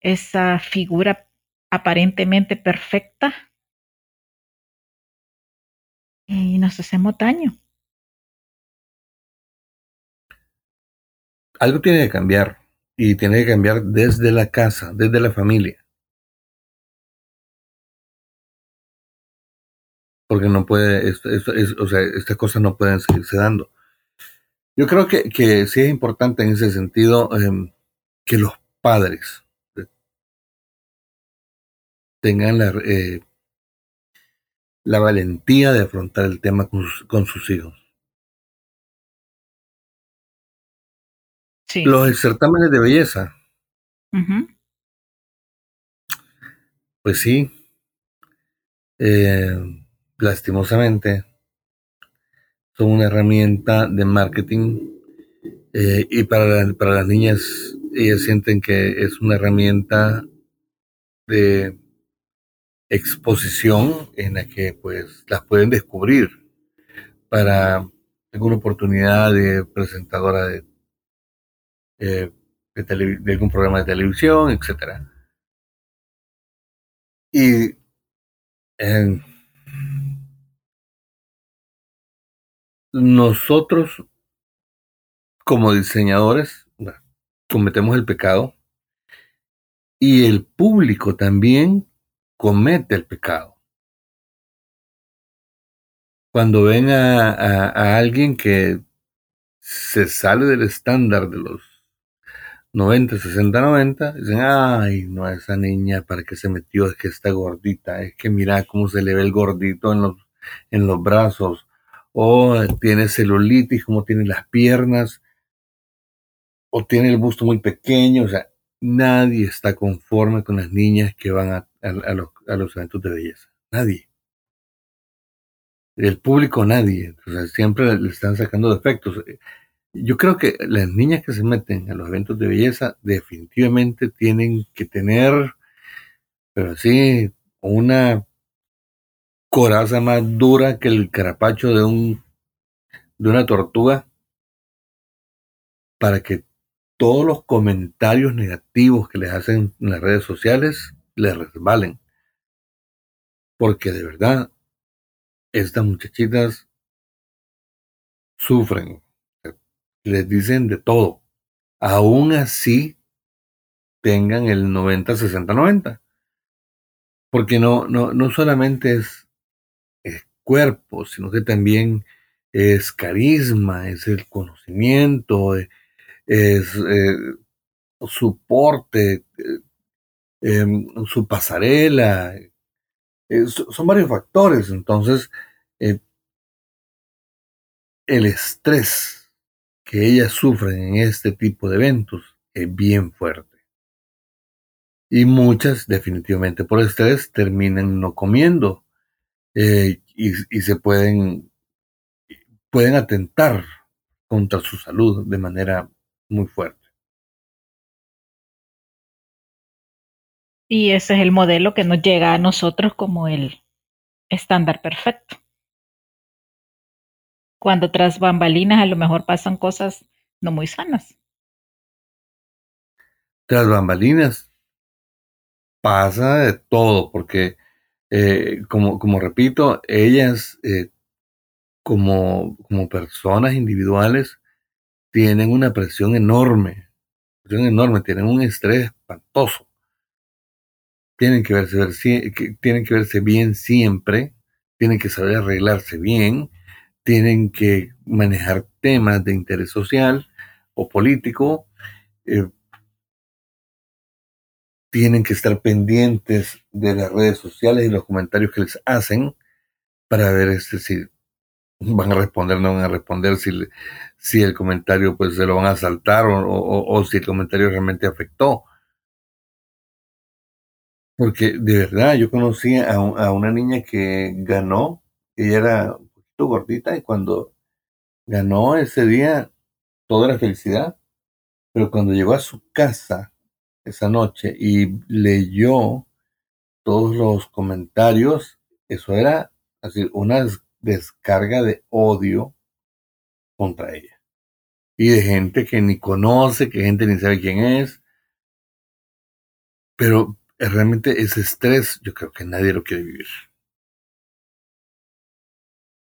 Speaker 1: esa figura aparentemente perfecta y nos hacemos daño.
Speaker 2: Algo tiene que cambiar y tiene que cambiar desde la casa, desde la familia. Porque no puede, esto, o sea, estas cosas no pueden seguirse dando. Yo creo que, que sí es importante en ese sentido em, que los padres tengan la, eh, la valentía de afrontar el tema con sus, hijos. Los certámenes de belleza. Pues sí. Eh, lastimosamente, son una herramienta de marketing eh, y para, para las niñas ellas sienten que es una herramienta de exposición en la que pues las pueden descubrir para alguna oportunidad de presentadora de, eh, de, algún programa de televisión, etcétera. Y en nosotros como diseñadores cometemos el pecado y el público también comete el pecado. Cuando ven a, a alguien que se sale del estándar de los 90, 60, 90, dicen, ay, no, esa niña, ¿para qué se metió? Es que está gordita, es que mira cómo se le ve el gordito en los, en los brazos, o tiene celulitis, como tiene las piernas, o tiene el busto muy pequeño, o sea, nadie está conforme con las niñas que van a, los, a los eventos de belleza, nadie. el público nadie. siempre le están sacando defectos. Yo creo que las niñas que se meten a los eventos de belleza definitivamente tienen que tener, pero sí, una coraza más dura que el carapacho de un de una tortuga para que todos los comentarios negativos que les hacen en las redes sociales les resbalen. Porque de verdad, estas muchachitas sufren, les dicen de todo. Aún así, tengan el 90, 60, 90. Porque no, no, no solamente es, es cuerpo, sino que también es carisma, es el conocimiento, es, eh, soporte, eh, em, su pasarela, eh, son varios factores. Entonces, el estrés que ellas sufren en este tipo de eventos es bien fuerte. Y muchas, definitivamente por estrés, terminan no comiendo y, y se pueden pueden atentar contra su salud de manera muy fuerte.
Speaker 1: Y ese es el modelo que nos llega a nosotros como el estándar perfecto. Cuando tras bambalinas a lo mejor pasan cosas no muy sanas.
Speaker 2: Tras bambalinas pasa de todo, porque eh, como, como repito, ellas eh, como, como personas individuales tienen una presión enorme, presión enorme, tienen un estrés espantoso. Tienen que verse, tienen que verse bien siempre, tienen que saber arreglarse bien, tienen que manejar temas de interés social o político, eh, tienen que estar pendientes de las redes sociales y los comentarios que les hacen para ver este, si van a responder, no van a responder, si, si el comentario pues se lo van a saltar o, si el comentario realmente afectó. Porque de verdad, yo conocí a, a una niña que ganó, ella era un poquito gordita y cuando ganó ese día, toda la felicidad, pero cuando llegó a su casa esa noche y leyó todos los comentarios, eso era así, unas descarga de odio contra ella. Y de gente que ni conoce, que gente ni sabe quién es. Pero realmente ese estrés yo creo que nadie lo quiere vivir.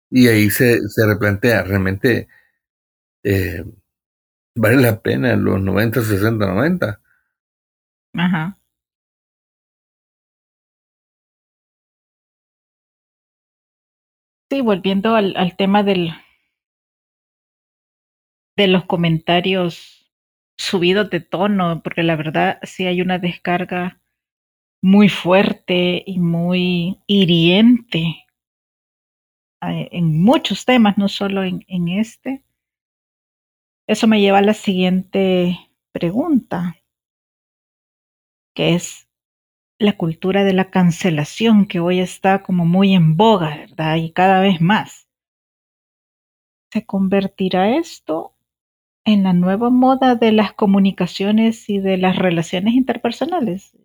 Speaker 2: Y ahí se, se replantea, realmente eh, vale la pena los 90, 60, 90. Ajá.
Speaker 1: Sí, volviendo al, tema del, de los comentarios subidos de tono, porque la verdad sí hay una descarga muy fuerte y muy hiriente eh, en muchos temas, no solo en, en este. Eso me lleva a la siguiente pregunta, que es la cultura de la cancelación que hoy está como muy en boga, ¿verdad? Y cada vez más. ¿Se convertirá esto en la nueva moda de las comunicaciones y de las relaciones interpersonales?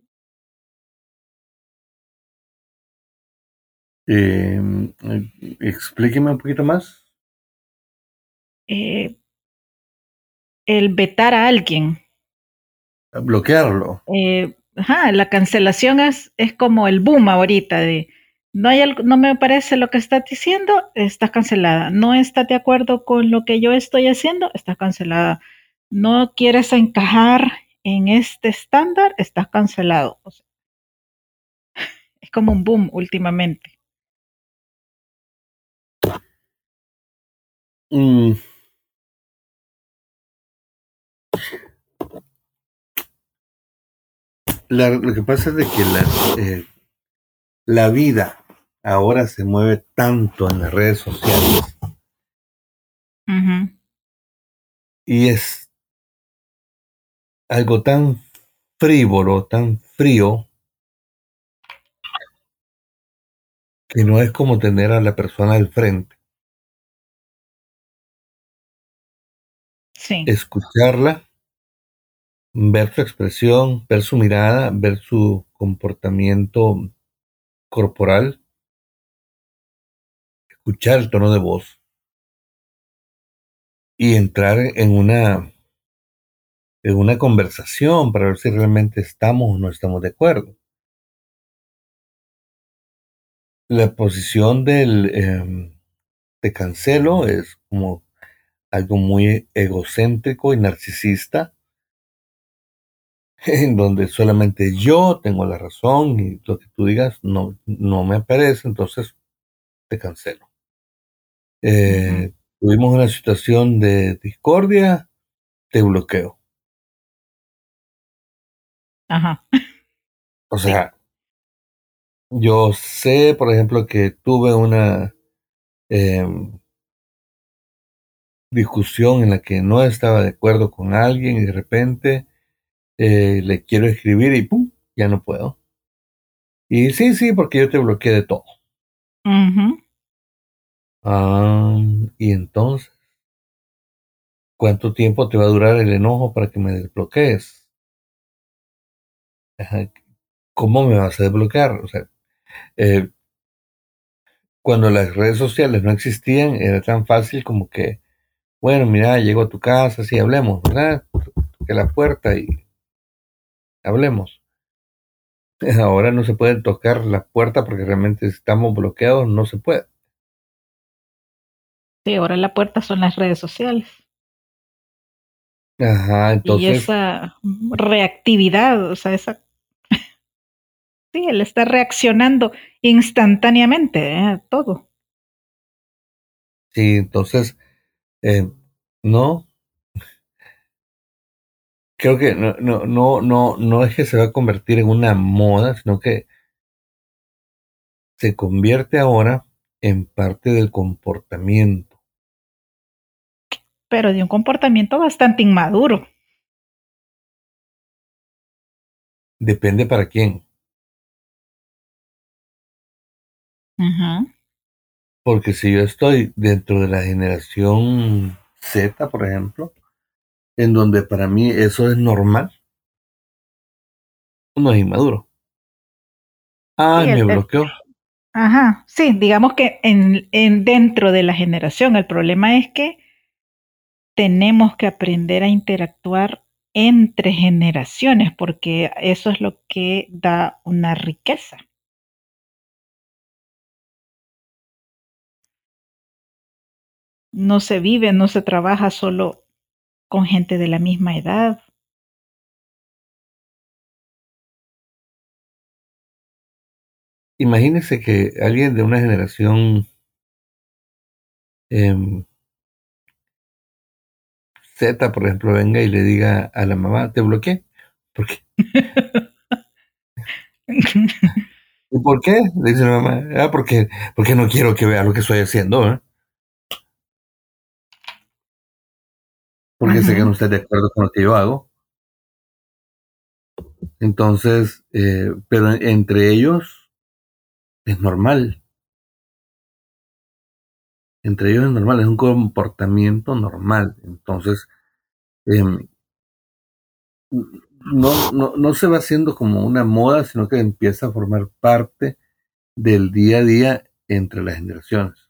Speaker 2: Eh, explíqueme un poquito más.
Speaker 1: Eh, el vetar a alguien.
Speaker 2: Bloquearlo.
Speaker 1: Eh, ajá, la cancelación es, es como el boom ahorita de no hay algo, no me parece lo que estás diciendo, estás cancelada. No estás de acuerdo con lo que yo estoy haciendo, estás cancelada. No quieres encajar en este estándar, estás cancelado. es como un boom últimamente.
Speaker 2: Mm. Lo que pasa es de que la, eh, la vida ahora se mueve tanto en las redes sociales. Y es algo tan frívolo, tan frío, Y no es como tener a la persona al frente.
Speaker 1: Sí.
Speaker 2: Escucharla, ver su expresión, ver su mirada, ver su comportamiento corporal, escuchar el tono de voz. Y entrar en una en una conversación para ver si realmente estamos o no estamos de acuerdo. La posición del em, de cancelo es como algo muy egocéntrico y narcisista, en donde solamente yo tengo la razón y lo que tú digas no, no me aparece, entonces te cancelo. Eh, tuvimos una situación de discordia, te bloqueo.
Speaker 1: Ajá.
Speaker 2: O sea, yo sé, por ejemplo, que tuve una em, discusión en la que no estaba de acuerdo con alguien y de repente eh, le quiero escribir y ¡pum! ya no puedo. Y sí, sí, porque yo te bloqueé de todo. Ah, y entonces, ¿cuánto tiempo te va a durar el enojo para que me desbloquees? ¿Cómo me vas a desbloquear? O sea, eh, cuando las redes sociales no existían, era tan fácil como que, bueno, mira, llego a tu casa, sí, hablemos, ¿verdad? Que la puerta y hablemos. Ahora no se puede tocar la puerta porque realmente estamos bloqueados, no se puede.
Speaker 1: Sí, ahora la puerta son las redes sociales.
Speaker 2: Ajá, entonces.
Speaker 1: Y esa reactividad, o sea, esa Sí, él está reaccionando instantáneamente a ¿eh? todo.
Speaker 2: Sí, entonces, eh, no. Creo que no, no, no, no, no es que se va a convertir en una moda, sino que se convierte ahora en parte del comportamiento.
Speaker 1: Pero de un comportamiento bastante inmaduro.
Speaker 2: Depende para quién. Porque si yo estoy dentro de la generación Z, por ejemplo, en donde para mí eso es normal, no es inmaduro. Ah, me bloqueó.
Speaker 1: Ajá, sí, digamos que en, en dentro de la generación el problema es que tenemos que aprender a interactuar entre generaciones porque eso es lo que da una riqueza. no se vive, no se trabaja solo con gente de la misma edad.
Speaker 2: Imagínese que alguien de una generación em, Z, por ejemplo, venga y le diga a la mamá, te bloqueé. ¿Por qué? ¿Y por qué? Le dice la mamá, ah, porque, porque no quiero que vea lo que estoy haciendo. ¿eh? Porque sé que no está de acuerdo con lo que yo hago. Entonces, eh, pero entre ellos es normal. Entre ellos es normal, es un comportamiento normal. Entonces, em, no, no, no se va haciendo como una moda, sino que empieza a formar parte del día a día entre las generaciones.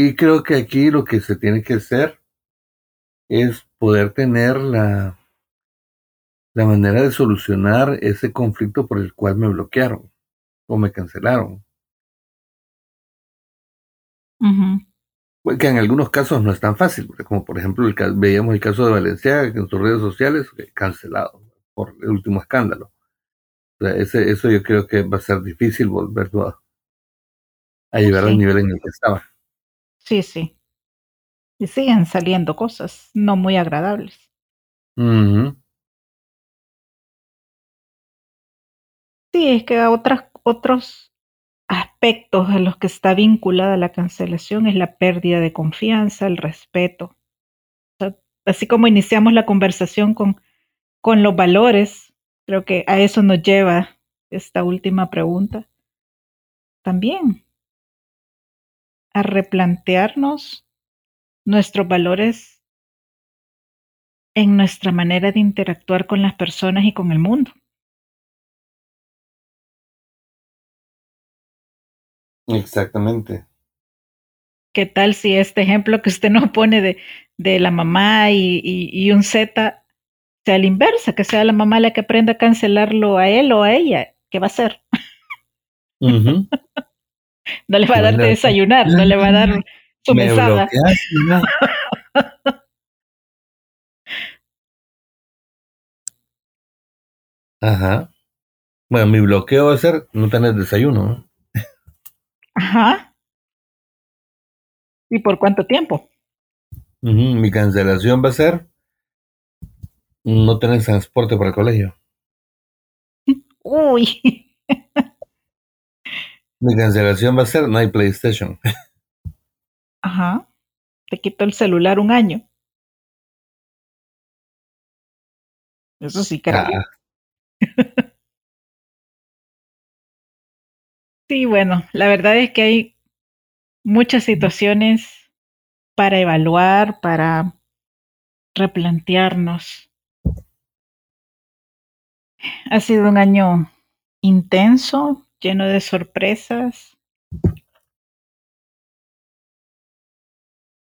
Speaker 2: Y creo que aquí lo que se tiene que hacer es poder tener la, la manera de solucionar ese conflicto por el cual me bloquearon o me cancelaron. Que en algunos casos no es tan fácil, como por ejemplo el, veíamos el caso de Valencia que en sus redes sociales cancelado por el último escándalo. O sea, ese, eso yo creo que va a ser difícil volverlo a, a llegar al nivel en el que estaba.
Speaker 1: Sí, sí. Y siguen saliendo cosas no muy agradables. Sí, es que otras, otros aspectos a los que está vinculada la cancelación es la pérdida de confianza, el respeto. así como iniciamos la conversación con, con los valores, creo que a eso nos lleva esta última pregunta. también a replantearnos nuestros valores en nuestra manera de interactuar con las personas y con el mundo.
Speaker 2: Exactamente.
Speaker 1: ¿Qué tal si este ejemplo que usted nos pone de, de la mamá y, y, un Z sea la inversa, que sea la mamá la que aprenda a cancelarlo a él o a ella? ¿Qué va a hacer? no le va a dar de desayunar, no le va a dar su mesada.
Speaker 2: Ajá. Bueno, mi bloqueo va a ser no tener desayuno.
Speaker 1: Ajá. ¿Y por cuánto tiempo?
Speaker 2: Mi cancelación va a ser no tener transporte para el colegio.
Speaker 1: Uy.
Speaker 2: Mi cancelación va a ser no hay PlayStation.
Speaker 1: Ajá. Te quito el celular un año. Eso sí, carajo. Sí, bueno, la verdad es que hay muchas situaciones para evaluar, para replantearnos. Ha sido un año intenso, lleno de sorpresas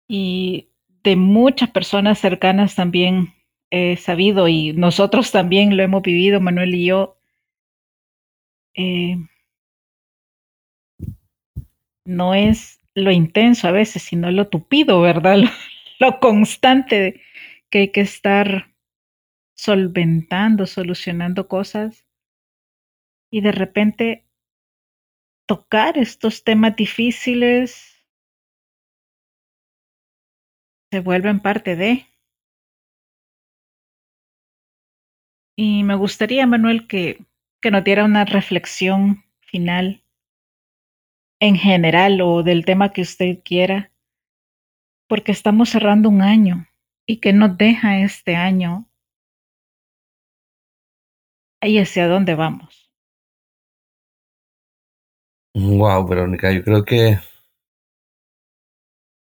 Speaker 1: y de muchas personas cercanas también he sabido y nosotros también lo hemos vivido, Manuel y yo. Eh, no es lo intenso a veces, sino lo tupido, ¿verdad? Lo, constante que hay que estar solventando, solucionando cosas y de repente tocar estos temas difíciles se vuelven parte de. Y me gustaría, Manuel, que, que nos diera una reflexión final en general o del tema que usted quiera, porque estamos cerrando un año y que nos deja este año y hacia dónde vamos.
Speaker 2: Wow, Verónica, yo creo que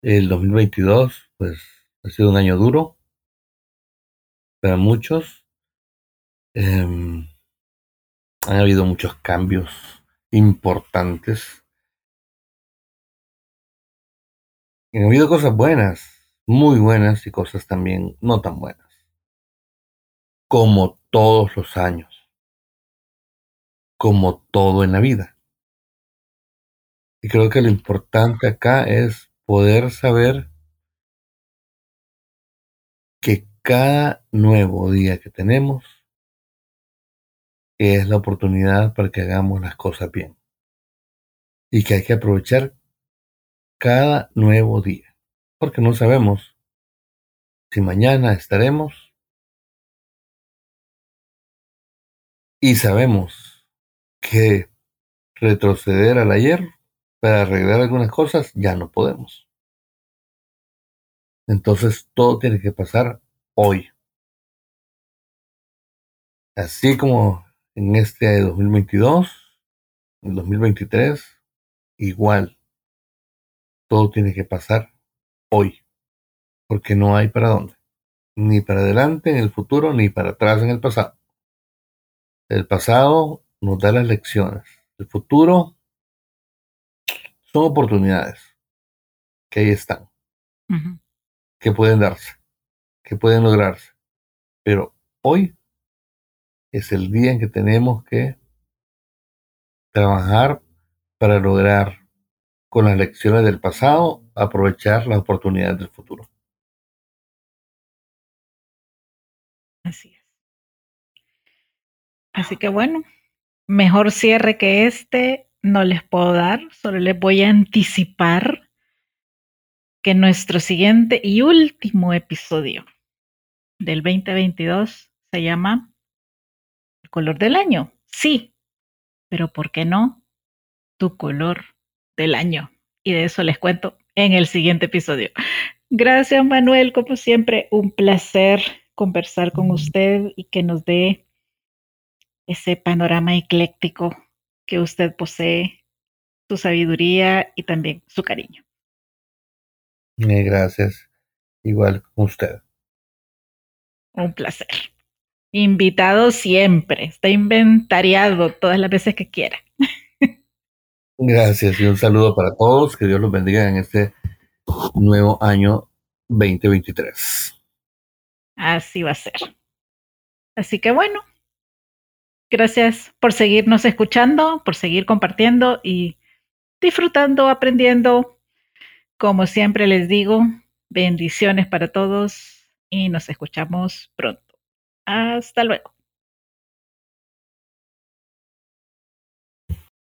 Speaker 2: el 2022 pues ha sido un año duro para muchos. Em, han habido muchos cambios importantes Han habido cosas buenas, muy buenas y cosas también no tan buenas. Como todos los años. Como todo en la vida. Y creo que lo importante acá es poder saber que cada nuevo día que tenemos es la oportunidad para que hagamos las cosas bien. Y que hay que aprovechar cada nuevo día, porque no sabemos si mañana estaremos y sabemos que retroceder al ayer para arreglar algunas cosas ya no podemos. Entonces todo tiene que pasar hoy. Así como en este 2022, en 2023, igual todo tiene que pasar hoy, porque no hay para dónde, ni para adelante en el futuro, ni para atrás en el pasado. El pasado nos da las lecciones, el futuro son oportunidades que ahí están, que pueden darse, que pueden lograrse, pero hoy es el día en que tenemos que trabajar para lograr con las lecciones del pasado, aprovechar las oportunidades del futuro.
Speaker 1: Así es. Así que bueno, mejor cierre que este no les puedo dar, solo les voy a anticipar que nuestro siguiente y último episodio del 2022 se llama El color del año. Sí, pero ¿por qué no? Tu color del año. Y de eso les cuento en el siguiente episodio. Gracias Manuel, como siempre, un placer conversar con usted y que nos dé ese panorama ecléctico que usted posee su sabiduría y también su cariño.
Speaker 2: Eh, gracias. Igual con usted.
Speaker 1: Un placer. Invitado siempre. Está inventariado todas las veces que quiera.
Speaker 2: Gracias y un saludo para todos. Que Dios los bendiga en este nuevo año 2023.
Speaker 1: Así va a ser. Así que bueno, gracias por seguirnos escuchando, por seguir compartiendo y disfrutando, aprendiendo. Como siempre les digo, bendiciones para todos y nos escuchamos pronto. Hasta luego.